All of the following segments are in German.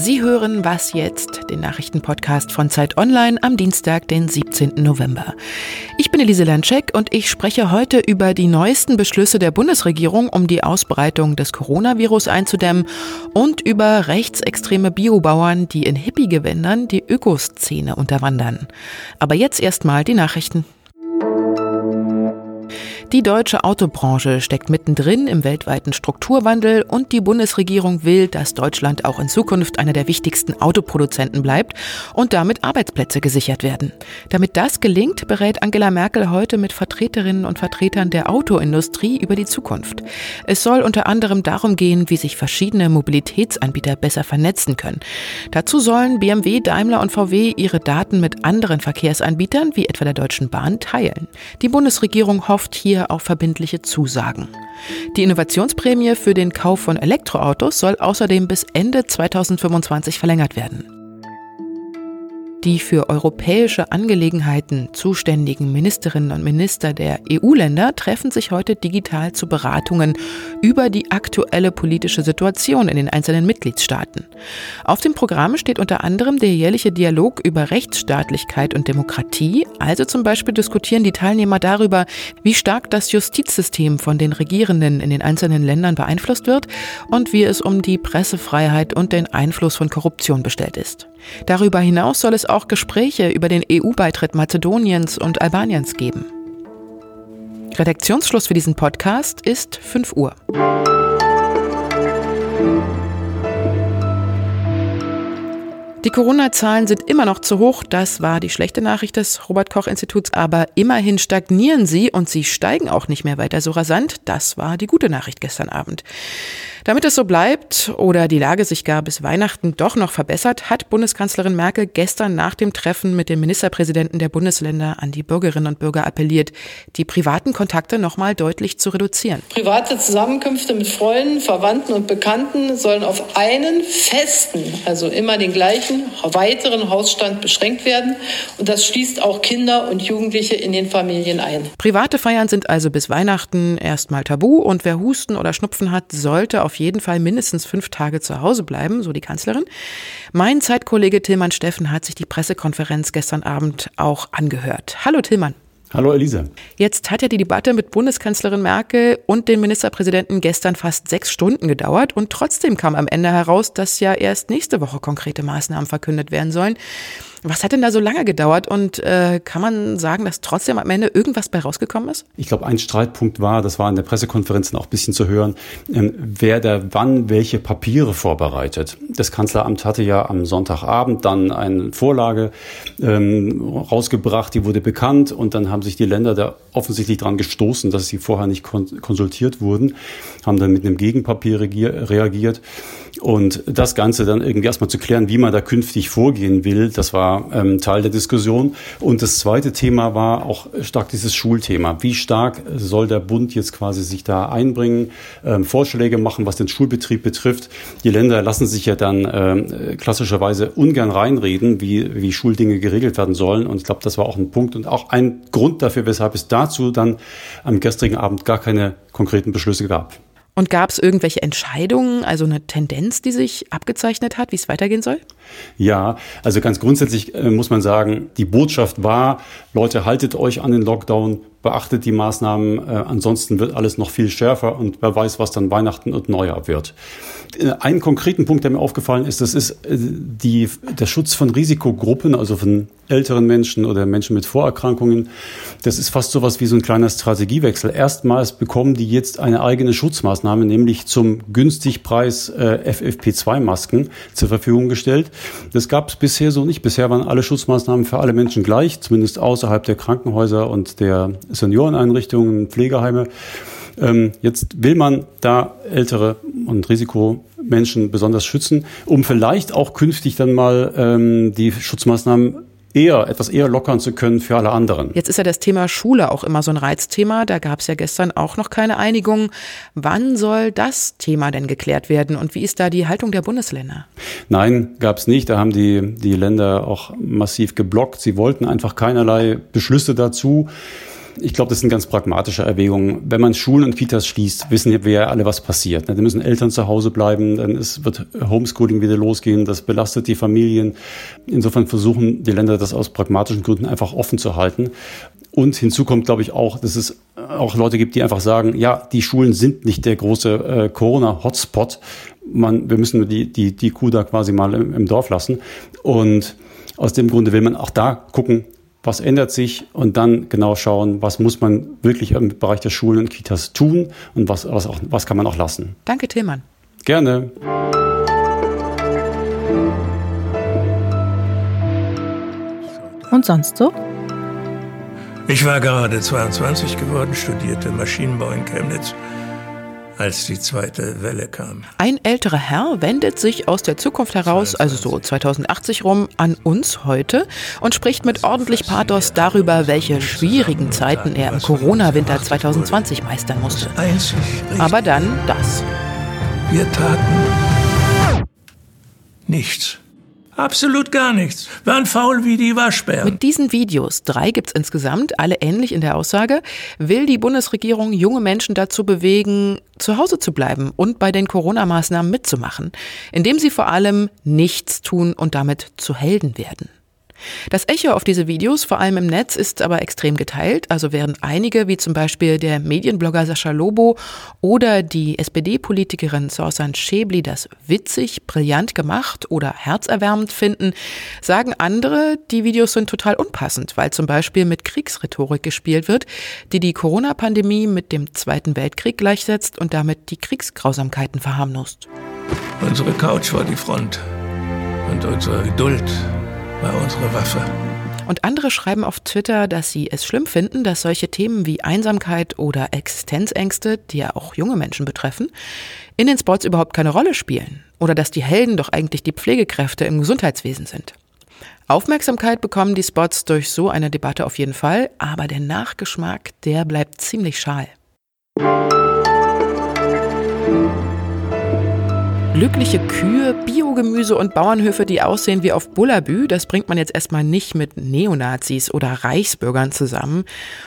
Sie hören Was jetzt, den Nachrichtenpodcast von Zeit Online am Dienstag, den 17. November. Ich bin Elise Landscheck und ich spreche heute über die neuesten Beschlüsse der Bundesregierung, um die Ausbreitung des Coronavirus einzudämmen und über rechtsextreme Biobauern, die in Hippie-Gewändern die Ökoszene unterwandern. Aber jetzt erstmal die Nachrichten. Die deutsche Autobranche steckt mittendrin im weltweiten Strukturwandel und die Bundesregierung will, dass Deutschland auch in Zukunft einer der wichtigsten Autoproduzenten bleibt und damit Arbeitsplätze gesichert werden. Damit das gelingt, berät Angela Merkel heute mit Vertreterinnen und Vertretern der Autoindustrie über die Zukunft. Es soll unter anderem darum gehen, wie sich verschiedene Mobilitätsanbieter besser vernetzen können. Dazu sollen BMW, Daimler und VW ihre Daten mit anderen Verkehrsanbietern wie etwa der Deutschen Bahn teilen. Die Bundesregierung hofft hier hier auch verbindliche Zusagen. Die Innovationsprämie für den Kauf von Elektroautos soll außerdem bis Ende 2025 verlängert werden. Die für europäische Angelegenheiten zuständigen Ministerinnen und Minister der EU-Länder treffen sich heute digital zu Beratungen über die aktuelle politische Situation in den einzelnen Mitgliedstaaten. Auf dem Programm steht unter anderem der jährliche Dialog über Rechtsstaatlichkeit und Demokratie. Also zum Beispiel diskutieren die Teilnehmer darüber, wie stark das Justizsystem von den Regierenden in den einzelnen Ländern beeinflusst wird und wie es um die Pressefreiheit und den Einfluss von Korruption bestellt ist. Darüber hinaus soll es auch Gespräche über den EU-Beitritt Mazedoniens und Albaniens geben. Redaktionsschluss für diesen Podcast ist 5 Uhr. Die Corona-Zahlen sind immer noch zu hoch. Das war die schlechte Nachricht des Robert-Koch-Instituts. Aber immerhin stagnieren sie und sie steigen auch nicht mehr weiter so rasant. Das war die gute Nachricht gestern Abend. Damit es so bleibt oder die Lage sich gar bis Weihnachten doch noch verbessert, hat Bundeskanzlerin Merkel gestern nach dem Treffen mit den Ministerpräsidenten der Bundesländer an die Bürgerinnen und Bürger appelliert, die privaten Kontakte noch mal deutlich zu reduzieren. Private Zusammenkünfte mit Freunden, Verwandten und Bekannten sollen auf einen festen, also immer den gleichen, weiteren Hausstand beschränkt werden. Und das schließt auch Kinder und Jugendliche in den Familien ein. Private Feiern sind also bis Weihnachten erstmal tabu und wer Husten oder Schnupfen hat, sollte auf jeden Fall mindestens fünf Tage zu Hause bleiben, so die Kanzlerin. Mein Zeitkollege Tillmann Steffen hat sich die Pressekonferenz gestern Abend auch angehört. Hallo Tillmann. Hallo Elise. Jetzt hat ja die Debatte mit Bundeskanzlerin Merkel und dem Ministerpräsidenten gestern fast sechs Stunden gedauert und trotzdem kam am Ende heraus, dass ja erst nächste Woche konkrete Maßnahmen verkündet werden sollen. Was hat denn da so lange gedauert und äh, kann man sagen, dass trotzdem am Ende irgendwas bei rausgekommen ist? Ich glaube, ein Streitpunkt war, das war in der Pressekonferenz auch ein bisschen zu hören, ähm, wer da wann welche Papiere vorbereitet. Das Kanzleramt hatte ja am Sonntagabend dann eine Vorlage ähm, rausgebracht, die wurde bekannt und dann haben sich die Länder da offensichtlich dran gestoßen, dass sie vorher nicht kon konsultiert wurden, haben dann mit einem Gegenpapier reagiert. Und das Ganze dann irgendwie erstmal zu klären, wie man da künftig vorgehen will, das war ähm, Teil der Diskussion. Und das zweite Thema war auch stark dieses Schulthema. Wie stark soll der Bund jetzt quasi sich da einbringen, ähm, Vorschläge machen, was den Schulbetrieb betrifft? Die Länder lassen sich ja dann ähm, klassischerweise ungern reinreden, wie, wie Schuldinge geregelt werden sollen. Und ich glaube, das war auch ein Punkt und auch ein Grund dafür, weshalb es dazu dann am gestrigen Abend gar keine konkreten Beschlüsse gab. Und gab es irgendwelche Entscheidungen, also eine Tendenz, die sich abgezeichnet hat, wie es weitergehen soll? Ja, also ganz grundsätzlich äh, muss man sagen, die Botschaft war, Leute, haltet euch an den Lockdown, beachtet die Maßnahmen, äh, ansonsten wird alles noch viel schärfer und wer weiß, was dann Weihnachten und Neujahr wird. Äh, einen konkreten Punkt, der mir aufgefallen ist, das ist äh, die, der Schutz von Risikogruppen, also von älteren Menschen oder Menschen mit Vorerkrankungen. Das ist fast so was wie so ein kleiner Strategiewechsel. Erstmals bekommen die jetzt eine eigene Schutzmaßnahme, nämlich zum Günstigpreis äh, FFP2-Masken zur Verfügung gestellt. Das gab es bisher so nicht. Bisher waren alle Schutzmaßnahmen für alle Menschen gleich, zumindest außerhalb der Krankenhäuser und der Senioreneinrichtungen, Pflegeheime. Ähm, jetzt will man da ältere und Risikomenschen besonders schützen, um vielleicht auch künftig dann mal ähm, die Schutzmaßnahmen eher, etwas eher lockern zu können für alle anderen. Jetzt ist ja das Thema Schule auch immer so ein Reizthema. Da gab es ja gestern auch noch keine Einigung. Wann soll das Thema denn geklärt werden und wie ist da die Haltung der Bundesländer? Nein, gab es nicht. Da haben die, die Länder auch massiv geblockt. Sie wollten einfach keinerlei Beschlüsse dazu. Ich glaube, das sind ganz pragmatische Erwägungen. Wenn man Schulen und Kitas schließt, wissen wir ja alle, was passiert. Da müssen Eltern zu Hause bleiben, dann ist, wird Homeschooling wieder losgehen, das belastet die Familien. Insofern versuchen die Länder das aus pragmatischen Gründen einfach offen zu halten. Und hinzu kommt, glaube ich, auch, dass es auch Leute gibt, die einfach sagen, ja, die Schulen sind nicht der große äh, Corona-Hotspot. Man, wir müssen die, die, die Kuh da quasi mal im, im Dorf lassen. Und aus dem Grunde will man auch da gucken, was ändert sich und dann genau schauen, was muss man wirklich im Bereich der Schulen und Kitas tun und was, was, auch, was kann man auch lassen. Danke, Tillmann. Gerne. Und sonst so? Ich war gerade 22 geworden, studierte Maschinenbau in Chemnitz als die zweite Welle kam. Ein älterer Herr wendet sich aus der Zukunft heraus, also so 2080 rum, an uns heute und spricht mit ordentlich Pathos darüber, welche schwierigen Zeiten er im Corona-Winter 2020 meistern musste. Aber dann das. Wir taten nichts. Absolut gar nichts. Waren faul wie die Waschbären. Mit diesen Videos, drei gibt's insgesamt, alle ähnlich in der Aussage, will die Bundesregierung junge Menschen dazu bewegen, zu Hause zu bleiben und bei den Corona-Maßnahmen mitzumachen, indem sie vor allem nichts tun und damit zu Helden werden. Das Echo auf diese Videos, vor allem im Netz, ist aber extrem geteilt. Also während einige, wie zum Beispiel der Medienblogger Sascha Lobo oder die SPD-Politikerin Sorsan Schäbli, das witzig, brillant gemacht oder herzerwärmend finden, sagen andere, die Videos sind total unpassend, weil zum Beispiel mit Kriegsrhetorik gespielt wird, die die Corona-Pandemie mit dem Zweiten Weltkrieg gleichsetzt und damit die Kriegsgrausamkeiten verharmlost. Unsere Couch war die Front und unsere Geduld war unsere Waffe. Und andere schreiben auf Twitter, dass sie es schlimm finden, dass solche Themen wie Einsamkeit oder Existenzängste, die ja auch junge Menschen betreffen, in den Spots überhaupt keine Rolle spielen. Oder dass die Helden doch eigentlich die Pflegekräfte im Gesundheitswesen sind. Aufmerksamkeit bekommen die Spots durch so eine Debatte auf jeden Fall, aber der Nachgeschmack, der bleibt ziemlich schal. Glückliche Kühe, Biogemüse und Bauernhöfe, die aussehen wie auf Bullabü, das bringt man jetzt erstmal nicht mit Neonazis oder Reichsbürgern zusammen.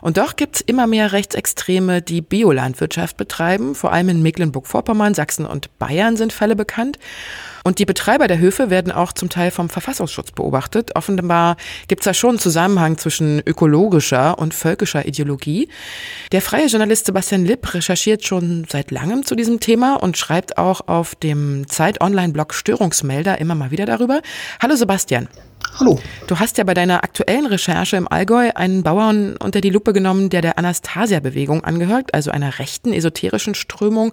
Und doch gibt's immer mehr Rechtsextreme, die Biolandwirtschaft betreiben. Vor allem in Mecklenburg-Vorpommern, Sachsen und Bayern sind Fälle bekannt. Und die Betreiber der Höfe werden auch zum Teil vom Verfassungsschutz beobachtet. Offenbar gibt es da schon einen Zusammenhang zwischen ökologischer und völkischer Ideologie. Der freie Journalist Sebastian Lipp recherchiert schon seit langem zu diesem Thema und schreibt auch auf dem Zeit-Online-Blog Störungsmelder immer mal wieder darüber. Hallo Sebastian. Hallo. Du hast ja bei deiner aktuellen Recherche im Allgäu einen Bauern unter die Lupe genommen, der der Anastasia-Bewegung angehört, also einer rechten esoterischen Strömung.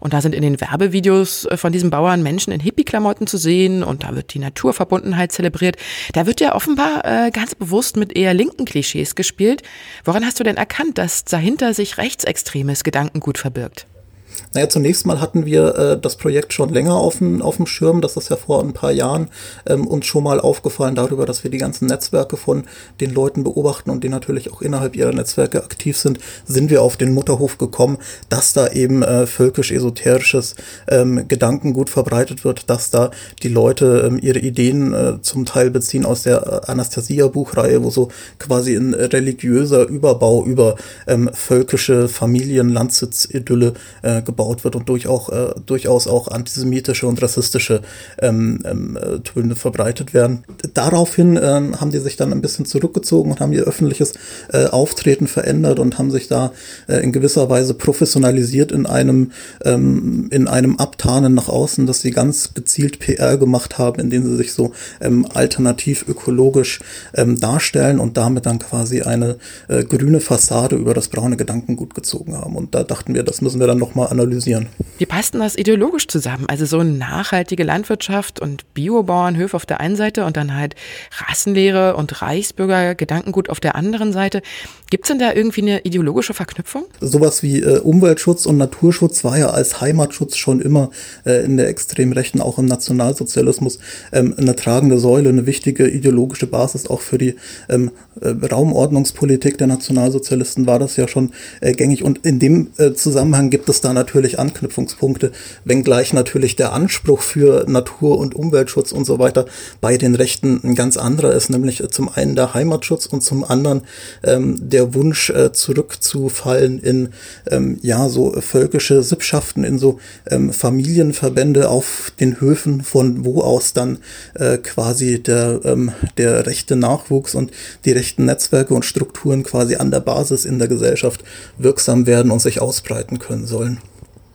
Und da sind in den Werbevideos äh, von diesem Bauern Menschen in Hippie-Klamotten zu sehen und da wird die Naturverbundenheit zelebriert. Da wird ja offenbar äh, ganz bewusst mit eher linken Klischees gespielt. Woran hast du denn erkannt, dass dahinter sich rechtsextremes Gedankengut verbirgt? Naja, zunächst mal hatten wir äh, das Projekt schon länger auf dem, Schirm. Das ist ja vor ein paar Jahren ähm, uns schon mal aufgefallen darüber, dass wir die ganzen Netzwerke von den Leuten beobachten und die natürlich auch innerhalb ihrer Netzwerke aktiv sind, sind wir auf den Mutterhof gekommen, dass da eben äh, völkisch-esoterisches ähm, Gedankengut verbreitet wird, dass da die Leute ähm, ihre Ideen äh, zum Teil beziehen aus der Anastasia-Buchreihe, wo so quasi ein religiöser Überbau über ähm, völkische Familien, Landsitzidülle äh, gebaut gebaut wird und durch auch, äh, durchaus auch antisemitische und rassistische ähm, ähm, äh, Töne verbreitet werden. Daraufhin ähm, haben die sich dann ein bisschen zurückgezogen und haben ihr öffentliches äh, Auftreten verändert und haben sich da äh, in gewisser Weise professionalisiert in einem, ähm, in einem Abtarnen nach außen, dass sie ganz gezielt PR gemacht haben, indem sie sich so ähm, alternativ ökologisch ähm, darstellen und damit dann quasi eine äh, grüne Fassade über das braune Gedankengut gezogen haben. Und da dachten wir, das müssen wir dann nochmal analysieren analysieren. Wie passt denn das ideologisch zusammen? Also so nachhaltige Landwirtschaft und Biobauernhöfe auf der einen Seite und dann halt Rassenlehre und Reichsbürger Gedankengut auf der anderen Seite. Gibt es denn da irgendwie eine ideologische Verknüpfung? Sowas wie äh, Umweltschutz und Naturschutz war ja als Heimatschutz schon immer äh, in der extremen Rechten, auch im Nationalsozialismus, ähm, eine tragende Säule, eine wichtige ideologische Basis auch für die ähm, äh, Raumordnungspolitik der Nationalsozialisten war das ja schon äh, gängig. Und in dem äh, Zusammenhang gibt es da natürlich Anknüpfungspunkte Anknüpfungspunkte, wenngleich natürlich der Anspruch für Natur- und Umweltschutz und so weiter bei den Rechten ein ganz anderer ist, nämlich zum einen der Heimatschutz und zum anderen ähm, der Wunsch äh, zurückzufallen in ähm, ja so völkische Sippschaften, in so ähm, Familienverbände auf den Höfen, von wo aus dann äh, quasi der, ähm, der rechte Nachwuchs und die rechten Netzwerke und Strukturen quasi an der Basis in der Gesellschaft wirksam werden und sich ausbreiten können sollen.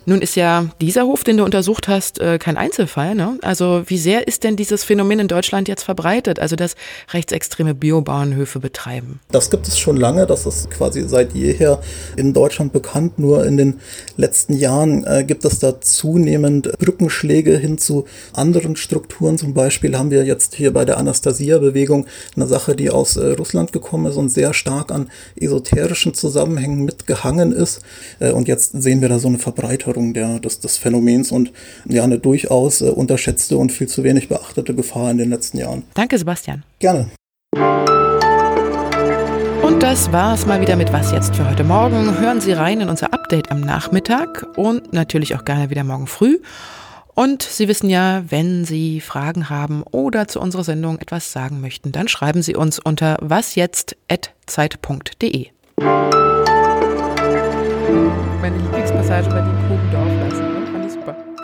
Nun ist ja dieser Hof, den du untersucht hast, äh, kein Einzelfall. Ne? Also wie sehr ist denn dieses Phänomen in Deutschland jetzt verbreitet, also dass rechtsextreme Biobauernhöfe betreiben? Das gibt es schon lange, das ist quasi seit jeher in Deutschland bekannt. Nur in den letzten Jahren äh, gibt es da zunehmend Brückenschläge hin zu anderen Strukturen. Zum Beispiel haben wir jetzt hier bei der Anastasia-Bewegung eine Sache, die aus äh, Russland gekommen ist und sehr stark an esoterischen Zusammenhängen mitgehangen ist. Und jetzt sehen wir da so eine Verbreitung Förderung der, des, des Phänomens und ja, eine durchaus äh, unterschätzte und viel zu wenig beachtete Gefahr in den letzten Jahren. Danke, Sebastian. Gerne. Und das war's mal wieder mit Was jetzt für heute Morgen. Hören Sie rein in unser Update am Nachmittag und natürlich auch gerne wieder morgen früh. Und Sie wissen ja, wenn Sie Fragen haben oder zu unserer Sendung etwas sagen möchten, dann schreiben Sie uns unter wasjetzt.zeit.de. Meine Lieblingspassage bei den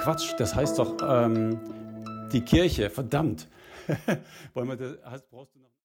Quatsch, das heißt doch ähm, die Kirche, verdammt. Wollen wir das, hast, brauchst du noch